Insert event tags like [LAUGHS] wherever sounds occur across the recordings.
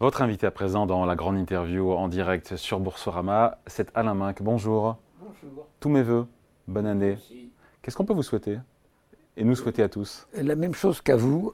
Votre invité à présent dans la grande interview en direct sur Boursorama, c'est Alain Minck. Bonjour. Bonjour. Tous mes voeux. Bonne année. Qu'est-ce qu'on peut vous souhaiter Et nous souhaiter à tous? La même chose qu'à vous,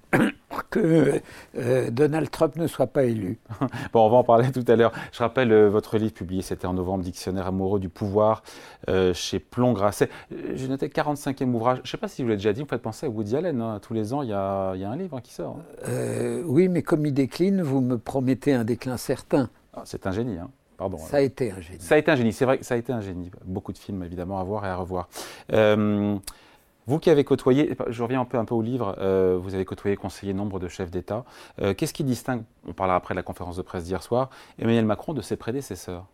que euh, Donald Trump ne soit pas élu. [LAUGHS] bon, on va en parler tout à l'heure. Je rappelle euh, votre livre publié, c'était en novembre, Dictionnaire amoureux du pouvoir, euh, chez Plomb Grasset. J'ai noté 45e ouvrage. Je ne sais pas si vous l'avez déjà dit, vous faites penser à Woody Allen. Hein. Tous les ans, il y a, y a, un livre qui sort. Hein. oui, mais comme il décline, vous me promettez un déclin certain. Ah, c'est un génie, hein. Pardon, ça a été un génie. Ça a été un génie, c'est vrai que ça a été un génie. Beaucoup de films, évidemment, à voir et à revoir. Vous qui avez côtoyé, je reviens un peu, un peu au livre, euh, vous avez côtoyé, conseillé nombre de chefs d'État. Euh, qu'est-ce qui distingue, on parlera après de la conférence de presse d'hier soir, Emmanuel Macron de ses prédécesseurs?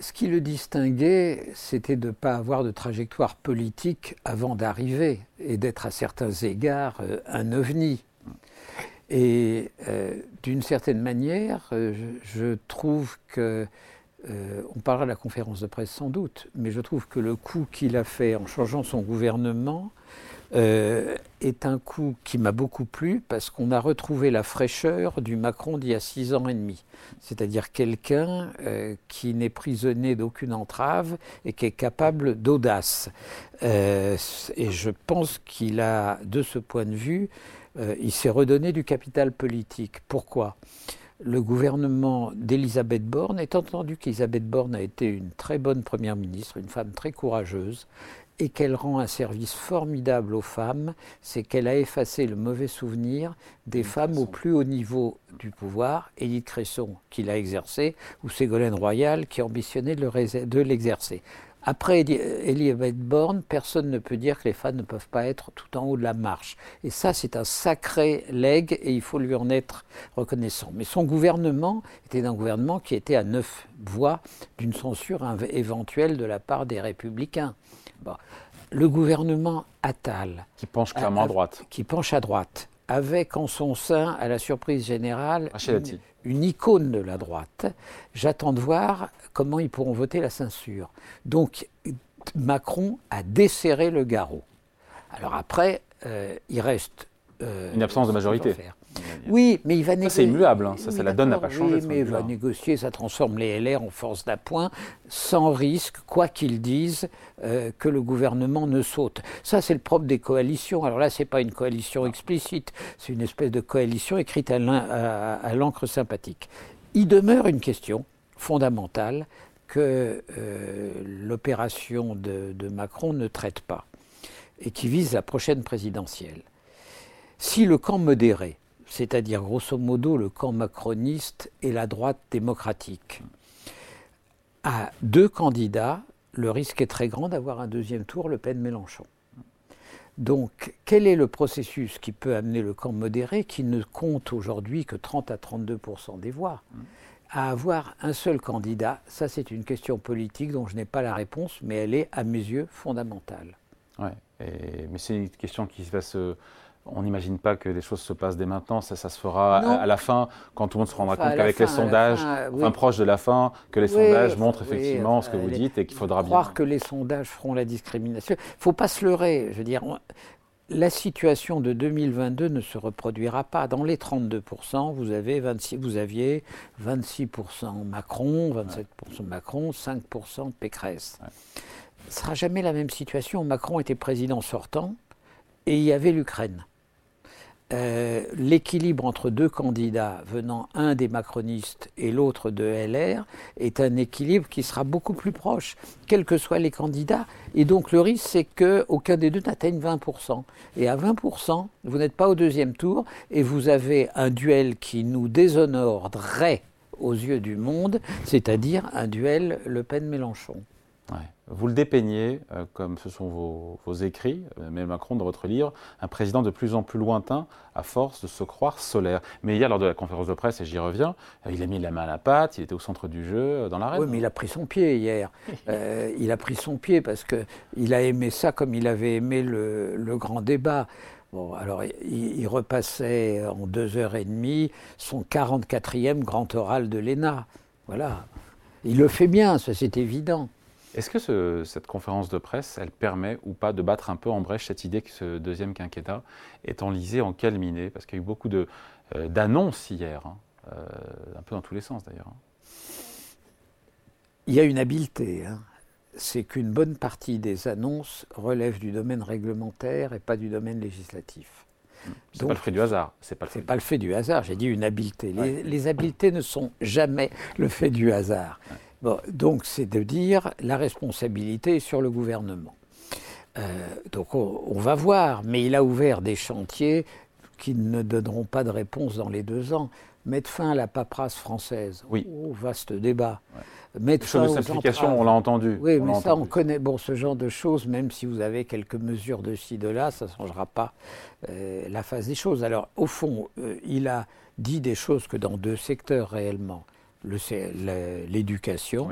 Ce qui le distinguait, c'était de ne pas avoir de trajectoire politique avant d'arriver et d'être à certains égards euh, un ovni. Et d'une certaine manière, je trouve que euh, on parlera de la conférence de presse sans doute, mais je trouve que le coup qu'il a fait en changeant son gouvernement euh, est un coup qui m'a beaucoup plu parce qu'on a retrouvé la fraîcheur du Macron d'il y a six ans et demi. C'est-à-dire quelqu'un euh, qui n'est prisonnier d'aucune entrave et qui est capable d'audace. et je pense qu'il a, de ce point de vue, il s'est redonné du capital politique. Pourquoi? Le gouvernement d'Elisabeth Borne, étant entendu qu'Elisabeth Borne a été une très bonne première ministre, une femme très courageuse, et qu'elle rend un service formidable aux femmes, c'est qu'elle a effacé le mauvais souvenir des femmes au plus haut niveau du pouvoir, Édith Cresson qui l'a exercé, ou Ségolène Royal qui ambitionnait de l'exercer. Après Elisabeth Borne, personne ne peut dire que les femmes ne peuvent pas être tout en haut de la marche. Et ça, c'est un sacré legs et il faut lui en être reconnaissant. Mais son gouvernement était un gouvernement qui était à neuf voix d'une censure éventuelle de la part des républicains. Le gouvernement Attal. Qui penche clairement à droite. Qui penche à droite avec en son sein, à la surprise générale, une, icône de la droite. J'attends de voir comment ils pourront voter la censure. Donc Macron a desserré le garrot. Alors après, euh, il reste... Euh, une absence de majorité. Oui, mais il va négocier. C'est immuable, hein. ça, la donne n'a pas changé. Oui, mais il va négocier, ça transforme les LR en force d'appoint, sans risque, quoi qu'ils disent, euh, que le gouvernement ne saute. Ça, c'est le propre des coalitions. Alors là, ce n'est pas une coalition explicite, c'est une espèce de coalition écrite à l'encre sympathique. Il demeure une question fondamentale que euh, l'opération de, de Macron ne traite pas et qui vise la prochaine présidentielle. Si le camp modéré, c'est-à-dire grosso modo le camp macroniste et la droite démocratique. À deux candidats, le risque est très grand d'avoir un deuxième tour Le Pen-Mélenchon. Donc, quel est le processus qui peut amener le camp modéré, qui ne compte aujourd'hui que 30 à 32% des voix, à avoir un seul candidat Ça, c'est une question politique dont je n'ai pas la réponse, mais elle est, à mes yeux, fondamentale. Ouais, mais c'est une question qui va se on n'imagine pas que les choses se passent dès maintenant, ça, ça se fera à, la fin, quand tout le monde se rendra compte qu'avec les sondages, enfin proche de la fin, que les sondages montrent effectivement ce que vous dites et qu'il faudra bien. Croire que les sondages feront la discrimination. Il ne faut pas se leurrer. Je veux dire, la situation de 2022 ne se reproduira pas. Dans les 32%, vous, avez 26, vous aviez 26% Macron, 27% Macron, 5% Pécresse. Ce ne sera jamais la même situation. Macron était président sortant et il y avait l'Ukraine. Euh, l'équilibre entre deux candidats venant un des macronistes et l'autre de LR est un équilibre qui sera beaucoup plus proche, quels que soient les candidats. Et donc le risque, c'est qu'aucun des deux n'atteigne 20%. Et à 20%, vous n'êtes pas au deuxième tour et vous avez un duel qui nous déshonorerait aux yeux du monde, c'est-à-dire un duel Le Pen-Mélenchon. Vous le dépeignez, euh, comme ce sont vos, écrits, euh, mais Macron dans votre livre, un président de plus en plus lointain à force de se croire solaire. Mais hier, lors de la conférence de presse, et j'y reviens, euh, il a mis la main à la pâte, il était au centre du jeu, dans l'arène. Oui, mais il a pris son pied hier. [LAUGHS] il a pris son pied parce qu'il a aimé ça comme il avait aimé le, grand débat. Bon, alors il, il, repassait en deux heures et demie son 44e grand oral de l'ENA. Voilà. Il le fait bien, ça c'est évident. Est-ce que cette conférence de presse, elle permet ou pas de battre un peu en brèche cette idée que ce deuxième quinquennat est enlisé, en calminé? Parce qu'il y a eu beaucoup euh, d'annonces hier. Hein. un peu dans tous les sens d'ailleurs. Hein. Il y a une habileté. Hein. C'est qu'une bonne partie des annonces relèvent du domaine réglementaire et pas du domaine législatif. C'est pas le fait du hasard. C'est pas, pas, le fait du hasard. J'ai dit une habileté. Les, habiletés ne sont jamais le fait du hasard. Bon, donc c'est de dire la responsabilité est sur le gouvernement. Euh, donc on, va voir, mais il a ouvert des chantiers qui ne donneront pas de réponse dans les deux ans. Mettre fin à la paperasse française. Oui. Oh, vaste débat. Mettre fin de simplification, on l'a entendu. Oui, mais ça, on connaît bon, ce genre de choses, même si vous avez quelques mesures de ci, de là, ça ne changera pas euh, la phase des choses. Alors, au fond, euh, il a dit des choses que dans deux secteurs réellement. L'éducation,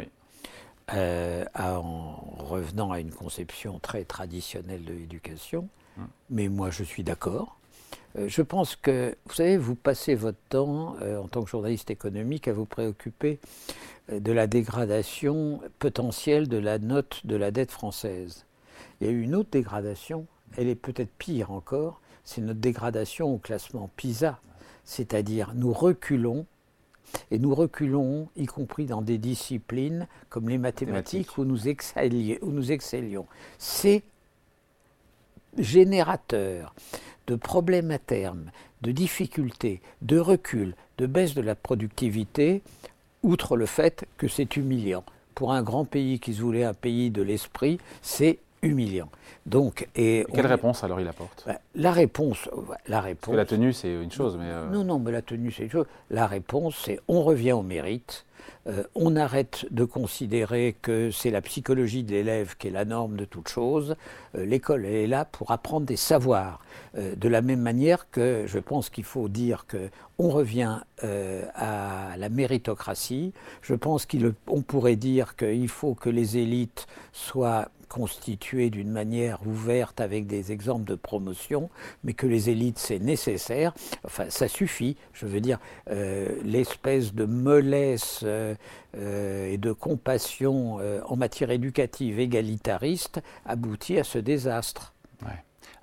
euh, en revenant à une conception très traditionnelle de l'éducation, hum. mais moi je suis d'accord. Euh, je pense que, vous savez, vous passez votre temps, euh, en tant que journaliste économique, à vous préoccuper de la dégradation potentielle de la note de la dette française. Il y a eu une autre dégradation, elle est peut-être pire encore, c'est notre dégradation au classement PISA. C'est-à-dire, nous reculons, et nous reculons, y compris dans des disciplines comme les mathématiques, où nous, où nous excellions. C'est générateur de problèmes à terme, de difficultés, de recul, de baisse de la productivité, outre le fait que c'est humiliant. Pour un grand pays qui se voulait un pays de l'esprit, c'est humiliant. Donc, et quelle réponse alors il apporte? Bah, La réponse, la réponse. Parce que la tenue c'est une chose, mais euh, non, non, mais la tenue c'est une chose. La réponse c'est on revient au mérite. Euh, on arrête de considérer que c'est la psychologie de l'élève qui est la norme de toute chose. Euh, l'école est là pour apprendre des savoirs. Euh, de la même manière que je pense qu'il faut dire que on revient à la méritocratie. Je pense qu'on pourrait dire qu'il faut que les élites soient constitué d'une manière ouverte avec des exemples de promotion, mais que les élites, c'est nécessaire. Enfin, ça suffit. Je veux dire, euh, l'espèce de mollesse euh, euh, et de compassion en matière éducative égalitariste aboutit à ce désastre.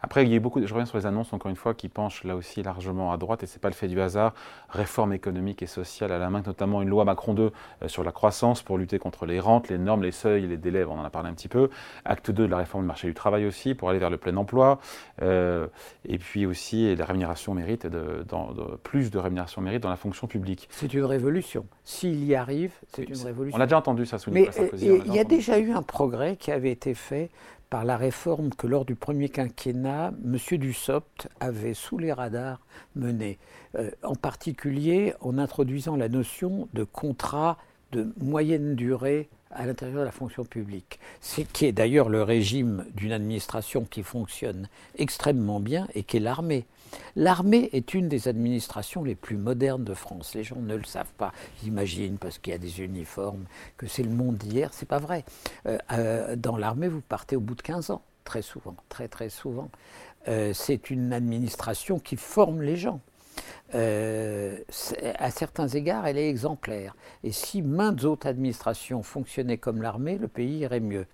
Après, il y a beaucoup, je reviens sur les annonces, encore une fois, qui penchent là aussi largement à droite, et ce n'est pas le fait du hasard. Réforme économique et sociale à la main, notamment une loi Macron 2 euh, sur la croissance pour lutter contre les rentes, les normes, les seuils, les délais, on en a parlé un petit peu. Acte 2 de la réforme du marché du travail aussi, pour aller vers le plein emploi. Euh, et puis aussi la rémunération mérite, de, plus de rémunération mérite dans la fonction publique. C'est une révolution. S'il y arrive, c'est une révolution. On a déjà entendu ça sous Nicolas Sarkozy. Mais il y a déjà eu un progrès qui avait été fait par la réforme que lors du premier quinquennat, M. Dussopt avait sous les radars mené, euh, en particulier en introduisant la notion de contrat de moyenne durée à l'intérieur de la fonction publique, c'est qui est d'ailleurs le régime d'une administration qui fonctionne extrêmement bien et qui est l'armée. L'armée est une des administrations les plus modernes de France. Les gens ne le savent pas. Ils imaginent, parce qu'il y a des uniformes, que c'est le monde d'hier. C'est pas vrai. Euh, euh, dans l'armée, vous partez au bout de 15 ans, très souvent, très très souvent. Euh, c'est une administration qui forme les gens. Euh, à certains égards, elle est exemplaire. Et si maintes autres administrations fonctionnaient comme l'armée, le pays irait mieux.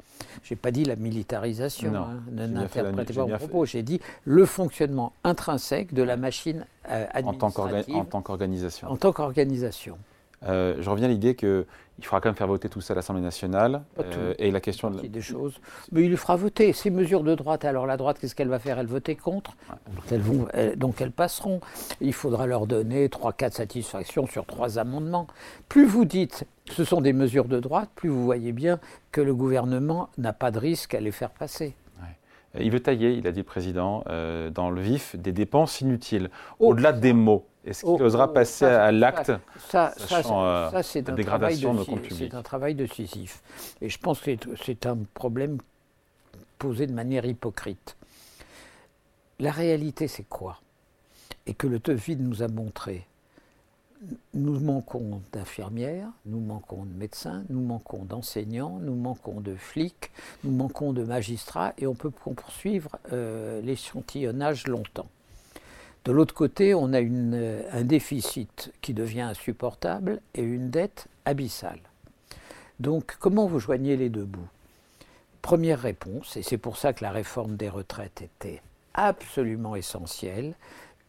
Je n'ai pas dit la militarisation, hein, n'interprétez pas mon propos. J'ai dit le fonctionnement intrinsèque de la machine euh, administrative. En tant qu'organisation. En tant qu'organisation. Euh, je reviens à l'idée qu'il faudra quand même faire voter tout ça à l'Assemblée nationale. Euh, et la question de... des choses. Mais il le fera voter. Ces mesures de droite, alors la droite, qu'est-ce qu'elle va faire? Elle voter contre? Donc, elles vont, donc elles passeront. Il faudra leur donner 3-4 satisfactions sur trois amendements. Plus vous dites ce sont des mesures de droite, plus vous voyez bien que le gouvernement n'a pas de risque à les faire passer. Il veut tailler, il a dit le président, euh, dans le vif des dépenses inutiles, oh. au-delà des mots. Est-ce qu'il oh, osera oh, passer à l'acte Ça, ça, ça c'est un, dégradation de, C'est un travail décisif. Et je pense que c'est un problème posé de manière hypocrite. La réalité, c'est quoi? Et que le TEVID nous a montré. Nous manquons d'infirmières, nous manquons de médecins, nous manquons d'enseignants, nous manquons de flics, nous manquons de magistrats, et on peut poursuivre euh, l'échantillonnage longtemps. De l'autre côté, on a un déficit qui devient insupportable et une dette abyssale. Donc comment vous joignez les deux bouts? Première réponse, et c'est pour ça que la réforme des retraites était absolument essentielle,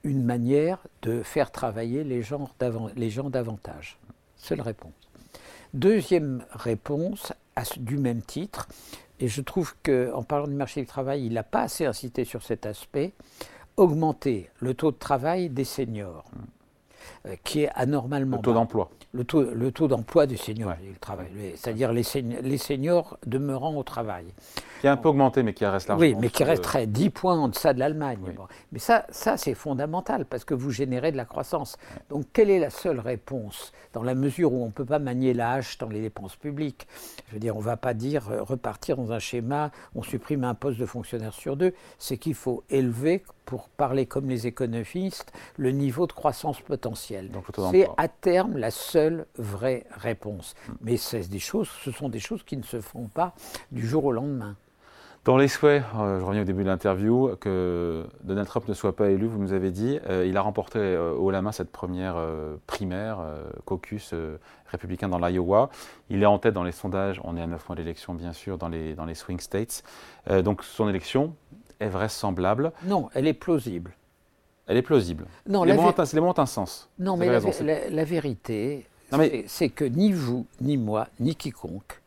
une manière de faire travailler les gens, les gens davantage. Seule réponse. Deuxième réponse, du même titre, et je trouve qu'en parlant du marché du travail, il n'a pas assez incité sur cet aspect, augmenter le taux de travail des seniors, qui est anormalement Le taux d'emploi le taux, le taux d'emploi des seniors, c'est-à-dire les, les, seniors demeurant au travail. Qui a un peu augmenté, mais qui reste largement. Oui, mais qui resterait 10 points en deçà de l'Allemagne. Mais ça, ça c'est fondamental, parce que vous générez de la croissance. Donc, quelle est la seule réponse, dans la mesure où on ne peut pas manier la hache dans les dépenses publiques? Je veux dire, on ne va pas dire euh, repartir dans un schéma, on supprime un poste de fonctionnaire sur deux, c'est qu'il faut élever pour parler comme les économistes, le niveau de croissance potentielle. C'est à terme la seule vraie réponse. Mais des choses, ce sont des choses qui ne se font pas du jour au lendemain. Dans les souhaits, euh, je reviens au début de l'interview, que Donald Trump ne soit pas élu, vous nous avez dit, euh, il a remporté euh, haut la main cette première primaire, caucus républicain dans l'Iowa. Il est en tête dans les sondages, on est à 9 mois d'élection bien sûr, dans les, dans les swing states. donc son élection, est vraisemblable. Non, elle est plausible. Elle est plausible. Non, les, mots ont, un sens. Non, mais la, vérité, c'est que ni vous, ni moi, ni quiconque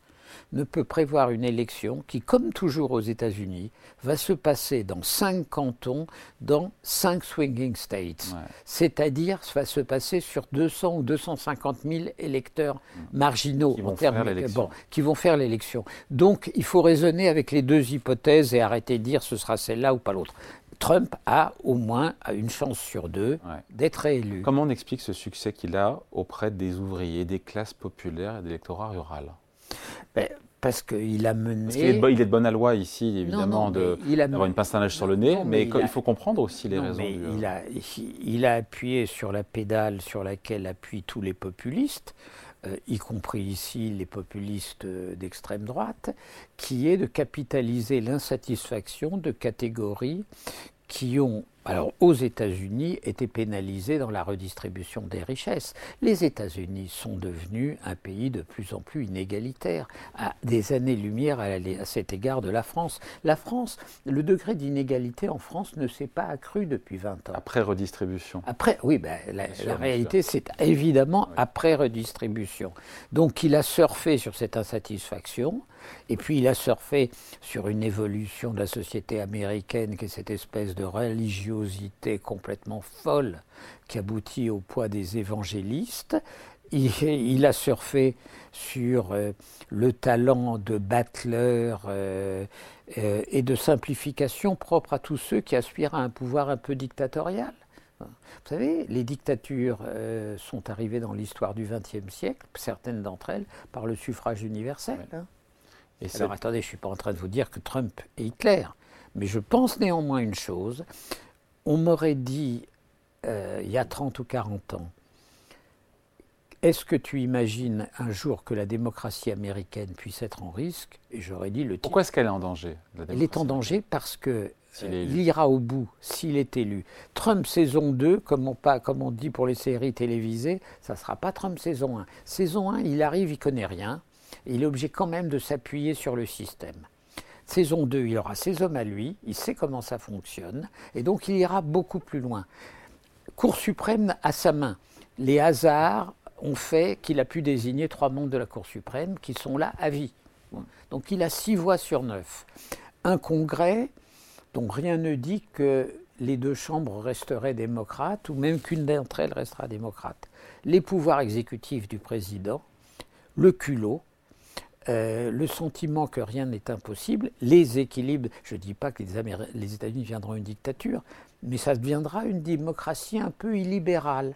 ne peut prévoir une élection qui, comme toujours aux États-Unis, va se passer dans cinq cantons, dans cinq swinging states. C'est-à-dire, va se passer sur 200 ou 250 000 électeurs marginaux qui vont, faire bon, qui vont faire l'élection. Donc, il faut raisonner avec les deux hypothèses et arrêter de dire ce sera celle-là ou pas l'autre. Trump a au moins une chance sur deux d'être réélu. Comment on explique ce succès qu'il a auprès des ouvriers, des classes populaires et de l'électorat rural? Ben, parce qu'il a mené. Parce il, est de, il est de bonne loi ici, évidemment, d'avoir une pince à sur le nez, mais, il, faut comprendre aussi les raisons. du... il, a, il a appuyé sur la pédale sur laquelle appuient tous les populistes. Euh, y compris ici les populistes d'extrême droite, qui est de capitaliser l'insatisfaction de catégories qui ont, alors aux États-Unis, été pénalisés dans la redistribution des richesses. Les États-Unis sont devenus un pays de plus en plus inégalitaire, à des années-lumière à, à, cet égard de la France. La France, le degré d'inégalité en France ne s'est pas accru depuis 20 ans. Après redistribution. Après, oui, ben, la, réalité, c'est évidemment après redistribution. Donc il a surfé sur cette insatisfaction. Et puis il a surfé sur une évolution de la société américaine qui est cette espèce de complètement folle qui aboutit au poids des évangélistes. Il, a surfé sur euh, le talent de battleur euh, euh, et de simplification propre à tous ceux qui aspirent à un pouvoir un peu dictatorial. Vous savez, les dictatures sont arrivées dans l'histoire du XXe siècle, certaines d'entre elles par le suffrage universel. Hein. Alors attendez, je ne suis pas en train de vous dire que Trump est Hitler, mais je pense néanmoins une chose. On m'aurait dit euh, il y a 30 ou 40 ans, est-ce que tu imagines un jour que la démocratie américaine puisse être en risque? Et j'aurais dit le Pourquoi est-ce qu'elle est en danger Elle est en danger parce que euh, il ira au bout s'il est élu. Trump saison 2, comme on, pas, comme on dit pour les séries télévisées, ça ne sera pas Trump saison 1. Saison 1, il arrive, il connaît rien il est obligé quand même de s'appuyer sur le système. Saison 2, il aura ses hommes à lui, il sait comment ça fonctionne, et donc il ira beaucoup plus loin. Cour suprême à sa main. Les hasards ont fait qu'il a pu désigner trois membres de la Cour suprême qui sont là à vie. Donc il a six voix sur neuf. Un congrès dont rien ne dit que les deux chambres resteraient démocrates ou même qu'une d'entre elles restera démocrate. Les pouvoirs exécutifs du président, le culot, euh, le sentiment que rien n'est impossible, les équilibres, je ne dis pas que les, États-Unis viendront une dictature, mais ça deviendra une démocratie un peu illibérale.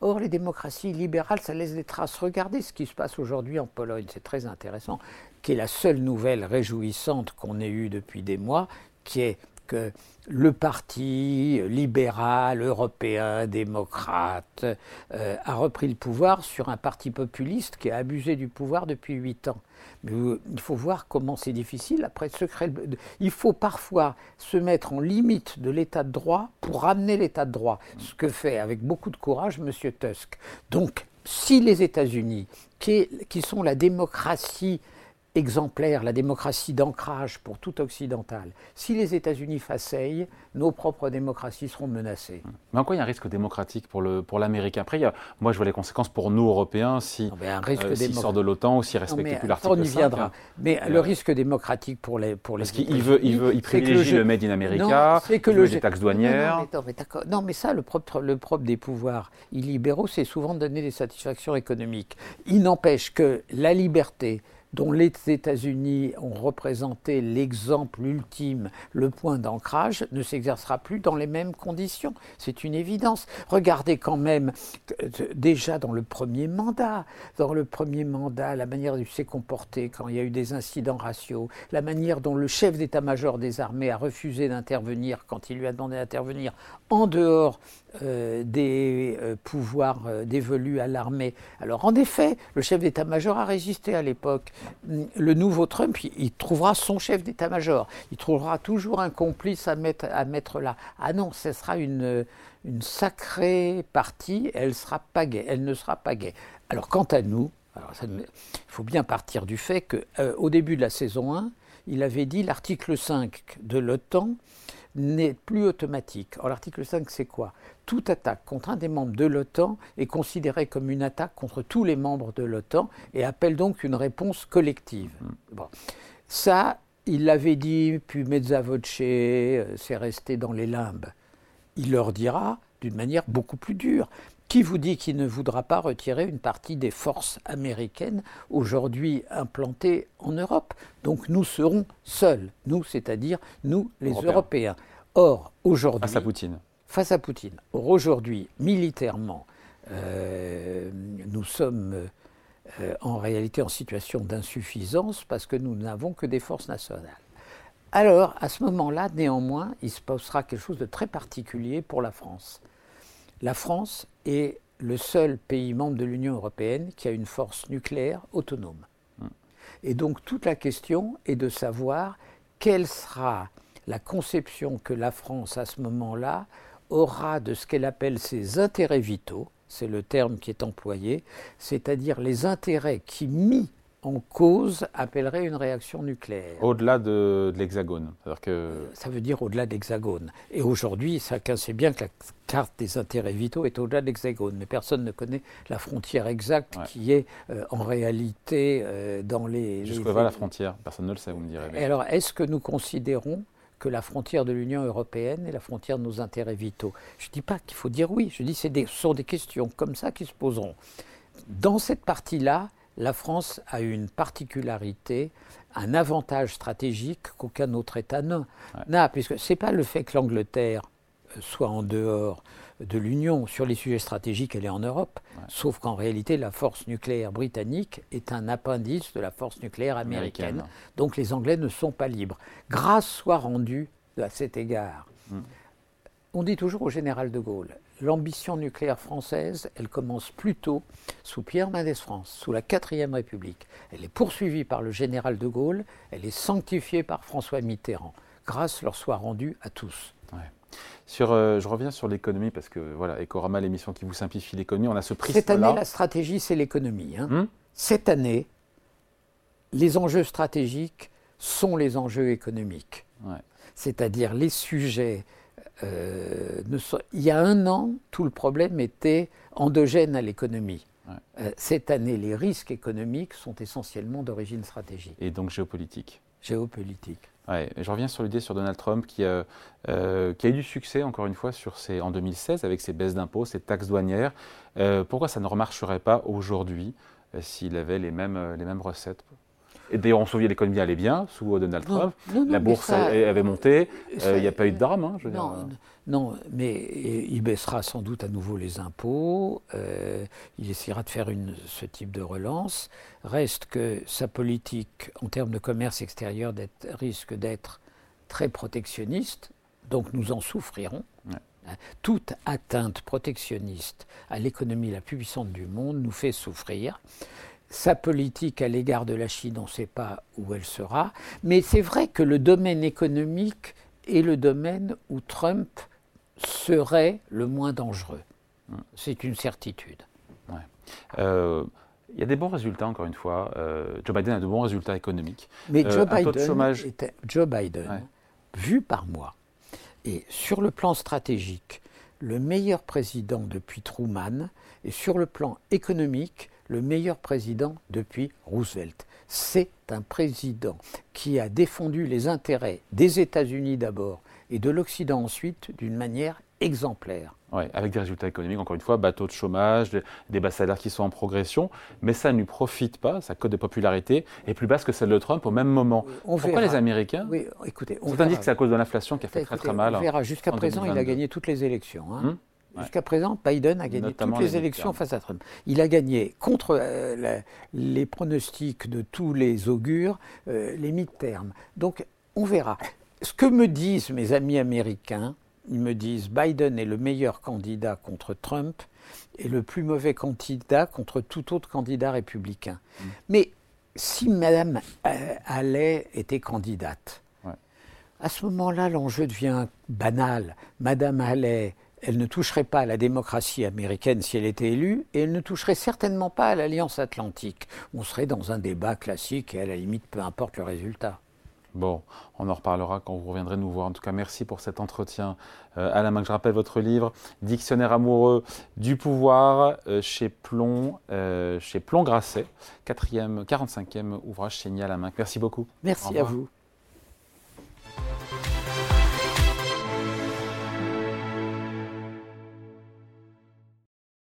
Or, les démocraties illibérales, ça laisse des traces. Regardez ce qui se passe aujourd'hui en Pologne, c'est très intéressant, qui est la seule nouvelle réjouissante qu'on ait eue depuis des mois, qui est que le parti libéral, européen, démocrate euh, a repris le pouvoir sur un parti populiste qui a abusé du pouvoir depuis huit ans. Mais euh, il faut voir comment c'est difficile. Après, il faut parfois se mettre en limite de l'état de droit pour ramener l'état de droit, ce que fait avec beaucoup de courage M. Tusk. Donc, si les États-Unis, qui sont la démocratie exemplaire, la démocratie d'ancrage pour tout occidental, si les États-Unis faceillent, nos propres démocraties seront menacées. Mais en quoi il y a un risque démocratique pour l'Américain Après, il y a, moi je vois les conséquences pour nous, Européens, si, euh, s'il sort de l'OTAN ou s'il ne respecte plus l'article 5. On y viendra. Mais le risque démocratique pour les pour les Parce qu'il veut, il veut, il privilégie le, Made in America, c'est que il veut les taxes douanières. Non, mais, non, mais ça, le propre, le propre des pouvoirs illibéraux, c'est souvent de donner des satisfactions économiques. Il n'empêche que la liberté, dont les États-Unis ont représenté l'exemple ultime, le point d'ancrage, ne s'exercera plus dans les mêmes conditions. C'est une évidence. Regardez quand même, déjà dans le premier mandat, dans le premier mandat, la manière dont il s'est comporté quand il y a eu des incidents raciaux, la manière dont le chef d'état-major des armées a refusé d'intervenir quand il lui a demandé d'intervenir en dehors euh, des euh, pouvoirs euh, dévolus à l'armée. Alors en effet, le chef d'état-major a résisté à l'époque. Le nouveau Trump, il, trouvera son chef d'état-major. Il trouvera toujours un complice à mettre, là. Ah non, ce sera une, sacrée partie, elle, sera pas elle ne sera pas gaie. Alors quant à nous, il faut bien partir du fait qu'au début de la saison 1, il avait dit l'article 5 de l'OTAN n'est plus automatique. Alors l'article 5, c'est quoi? Toute attaque contre un des membres de l'OTAN est considérée comme une attaque contre tous les membres de l'OTAN et appelle donc une réponse collective. Mm. Bon. Ça, il l'avait dit, puis mezza voce, euh, c'est resté dans les limbes. Il leur dira d'une manière beaucoup plus dure. Qui vous dit qu'il ne voudra pas retirer une partie des forces américaines aujourd'hui implantées en Europe? Donc nous serons seuls, nous, c'est-à-dire nous, les Européens. Or, aujourd'hui. Face à Poutine. Face à Poutine. Or, aujourd'hui, militairement, euh, nous sommes euh, en réalité en situation d'insuffisance parce que nous n'avons que des forces nationales. Alors, à ce moment-là, néanmoins, il se passera quelque chose de très particulier pour la France la France est le seul pays membre de l'Union européenne qui a une force nucléaire autonome. Hmm. Et donc toute la question est de savoir quelle sera la conception que la France à ce moment-là aura de ce qu'elle appelle ses intérêts vitaux, c'est le terme qui est employé, c'est-à-dire les intérêts qui, mis en cause appellerait une réaction nucléaire. Au-delà de, l'hexagone que... Ça veut dire au-delà de l'hexagone. Et aujourd'hui, chacun sait bien que la carte des intérêts vitaux est au-delà de l'hexagone, mais personne ne connaît la frontière exacte qui est euh, en réalité euh, dans les... Jusqu'où va la frontière? Personne ne le sait, vous me direz. Et alors, est-ce que nous considérons que la frontière de l'Union européenne est la frontière de nos intérêts vitaux? Je ne dis pas qu'il faut dire oui, je dis que ce sont des questions comme ça qui se poseront. Dans cette partie-là, la France a une particularité, un avantage stratégique qu'aucun autre État n'a, puisque ce n'est pas le fait que l'Angleterre euh, soit en dehors de l'Union sur les sujets stratégiques, elle est en Europe, sauf qu'en réalité la force nucléaire britannique est un appendice de la force nucléaire américaine, donc les Anglais ne sont pas libres. Grâce soit rendue à cet égard. Hmm. On dit toujours au général de Gaulle, l'ambition nucléaire française, elle commence plutôt sous Pierre Mendès France, sous la quatrième République. Elle est poursuivie par le général de Gaulle, elle est sanctifiée par François Mitterrand. Grâce leur soit rendue à tous. Sur, euh, je reviens sur l'économie parce que voilà, Ecorama, l'émission qui vous simplifie l'économie, on a ce prix. Cette année, la stratégie, c'est l'économie. Hein. Hmm? Cette année, les enjeux stratégiques sont les enjeux économiques. C'est-à-dire les sujets euh, il y a un an, tout le problème était endogène à l'économie. Euh, cette année, les risques économiques sont essentiellement d'origine stratégique. Et donc géopolitique. Géopolitique. Ouais, je reviens sur l'idée sur Donald Trump qui, euh, qui, a eu du succès, encore une fois, sur ses, en 2016 avec ses baisses d'impôts, ses taxes douanières. pourquoi ça ne remarcherait pas aujourd'hui s'il avait les mêmes, les mêmes recettes? Et d'ailleurs, on se souvient l'économie allait bien sous Donald Trump. la bourse avait monté. Euh, il n'y a pas eu de drame. Hein, non, non, mais il baissera sans doute à nouveau les impôts. Euh, il essaiera de faire une, ce type de relance. Reste que sa politique en termes de commerce extérieur risque d'être très protectionniste. Donc nous en souffrirons. Toute atteinte protectionniste à l'économie la plus puissante du monde nous fait souffrir sa politique à l'égard de la Chine, on ne sait pas où elle sera, mais c'est vrai que le domaine économique est le domaine où Trump serait le moins dangereux. C'est une certitude. Euh, Il y a des bons résultats, encore une fois. Euh, Joe Biden a de bons résultats économiques. Mais Joe, Biden chômage... Joe Biden, vu par moi, est sur le plan stratégique le meilleur président depuis Truman et sur le plan économique le meilleur président depuis Roosevelt. C'est un président qui a défendu les intérêts des États-Unis d'abord et de l'Occident ensuite d'une manière exemplaire. Oui, avec des résultats économiques, encore une fois, bateau de chômage, des bas salaires qui sont en progression, mais ça ne lui profite pas, sa cote de popularité est plus basse que celle de Trump au même moment. Pourquoi les Américains oui, écoutez, on Certains disent que c'est à cause de l'inflation qui a fait très très mal. On verra, jusqu'à présent, il a gagné toutes les élections. Hein. Hum Jusqu'à présent, Biden a gagné toutes les, élections face à Trump. Il a gagné contre euh, les pronostics de tous les augures, euh, les mi-termes. Donc, on verra. Ce que me disent mes amis américains, ils me disent Biden est le meilleur candidat contre Trump et le plus mauvais candidat contre tout autre candidat républicain. Mm. Mais si Mme euh, Allais était candidate, à ce moment-là, l'enjeu devient banal. Madame Allais elle ne toucherait pas à la démocratie américaine si elle était élue, et elle ne toucherait certainement pas à l'Alliance atlantique. On serait dans un débat classique, et à la limite, peu importe le résultat. Bon, on en reparlera quand vous reviendrez nous voir. En tout cas, merci pour cet entretien. Euh, à la main, je rappelle votre livre, Dictionnaire amoureux du pouvoir, euh, chez Plomb, euh, chez Plomb Grasset, quatrième, 45e ouvrage signé à la main. Merci beaucoup. Merci à vous.